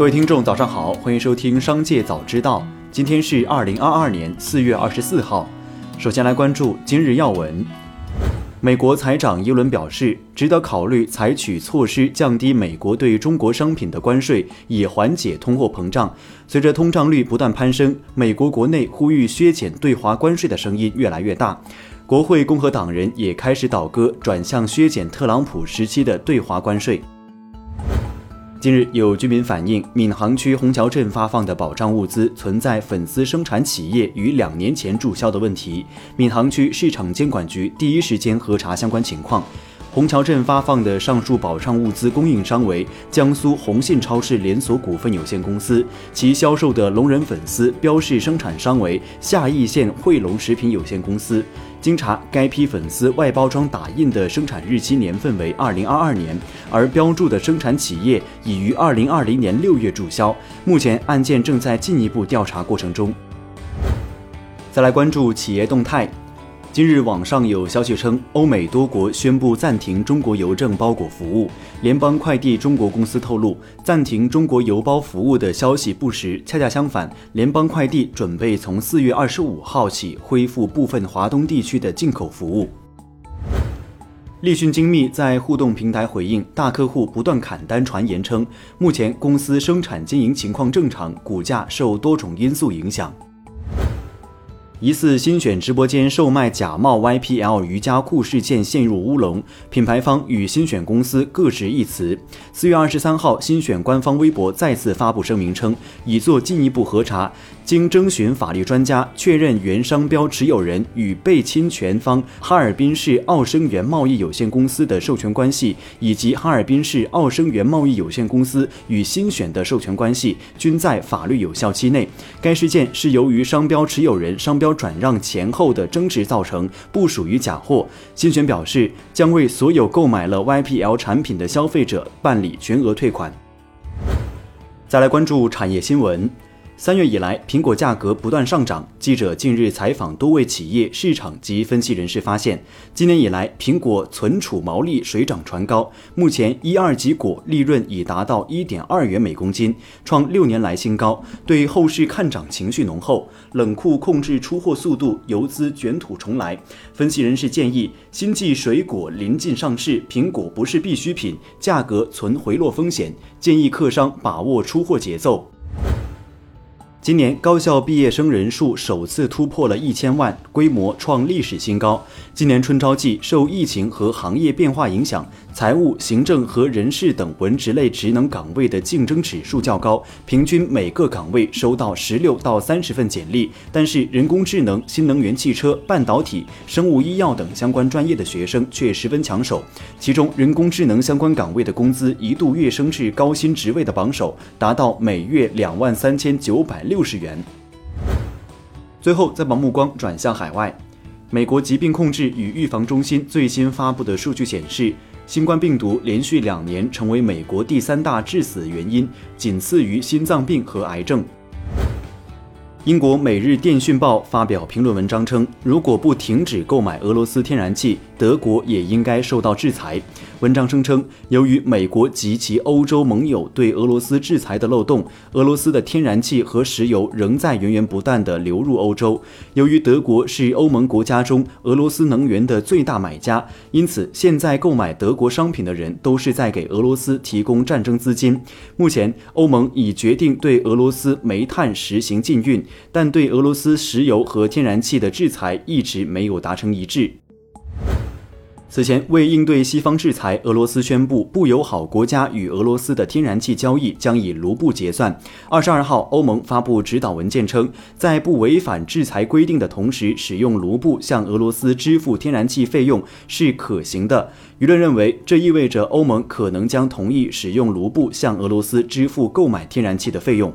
各位听众，早上好，欢迎收听《商界早知道》。今天是二零二二年四月二十四号。首先来关注今日要闻。美国财长耶伦表示，值得考虑采取措施降低美国对中国商品的关税，以缓解通货膨胀。随着通胀率不断攀升，美国国内呼吁削减对华关税的声音越来越大。国会共和党人也开始倒戈，转向削减特朗普时期的对华关税。近日，有居民反映，闵行区虹桥镇发放的保障物资存在粉丝生产企业于两年前注销的问题。闵行区市场监管局第一时间核查相关情况。虹桥镇发放的上述保障物资供应商为江苏红信超市连锁股份有限公司，其销售的龙人粉丝标示生产商为夏邑县汇龙食品有限公司。经查，该批粉丝外包装打印的生产日期年份为二零二二年，而标注的生产企业已于二零二零年六月注销。目前案件正在进一步调查过程中。再来关注企业动态。今日网上有消息称，欧美多国宣布暂停中国邮政包裹服务。联邦快递中国公司透露，暂停中国邮包服务的消息不实，恰恰相反，联邦快递准备从四月二十五号起恢复部分华东地区的进口服务。立讯精密在互动平台回应大客户不断砍单传言称，目前公司生产经营情况正常，股价受多种因素影响。疑似新选直播间售卖假冒 YPL 瑜伽裤事件陷入乌龙，品牌方与新选公司各执一词。四月二十三号，新选官方微博再次发布声明称，已做进一步核查。经征询法律专家确认，原商标持有人与被侵权方哈尔滨市奥生源贸易有限公司的授权关系，以及哈尔滨市奥生源贸易有限公司与新选的授权关系均在法律有效期内。该事件是由于商标持有人商标转让前后的争执造成，不属于假货。新选表示，将为所有购买了 YPL 产品的消费者办理全额退款。再来关注产业新闻。三月以来，苹果价格不断上涨。记者近日采访多位企业、市场及分析人士，发现今年以来，苹果存储毛利水涨船高，目前一二级果利润已达到一点二元每公斤，创六年来新高。对后市看涨情绪浓厚，冷库控制出货速度，游资卷土重来。分析人士建议，新季水果临近上市，苹果不是必需品，价格存回落风险，建议客商把握出货节奏。今年高校毕业生人数首次突破了一千万，规模创历史新高。今年春招季受疫情和行业变化影响，财务、行政和人事等文职类职能岗位的竞争指数较高，平均每个岗位收到十六到三十份简历。但是，人工智能、新能源汽车、半导体、生物医药等相关专业的学生却十分抢手。其中，人工智能相关岗位的工资一度跃升至高薪职位的榜首，达到每月两万三千九百六。六十元。最后，再把目光转向海外，美国疾病控制与预防中心最新发布的数据显示，新冠病毒连续两年成为美国第三大致死原因，仅次于心脏病和癌症。英国《每日电讯报》发表评论文章称，如果不停止购买俄罗斯天然气，德国也应该受到制裁。文章声称，由于美国及其欧洲盟友对俄罗斯制裁的漏洞，俄罗斯的天然气和石油仍在源源不断地流入欧洲。由于德国是欧盟国家中俄罗斯能源的最大买家，因此现在购买德国商品的人都是在给俄罗斯提供战争资金。目前，欧盟已决定对俄罗斯煤炭实行禁运。但对俄罗斯石油和天然气的制裁一直没有达成一致。此前，为应对西方制裁，俄罗斯宣布不友好国家与俄罗斯的天然气交易将以卢布结算。二十二号，欧盟发布指导文件称，在不违反制裁规定的同时，使用卢布向俄罗斯支付天然气费用是可行的。舆论认为，这意味着欧盟可能将同意使用卢布向俄罗斯支付购买天然气的费用。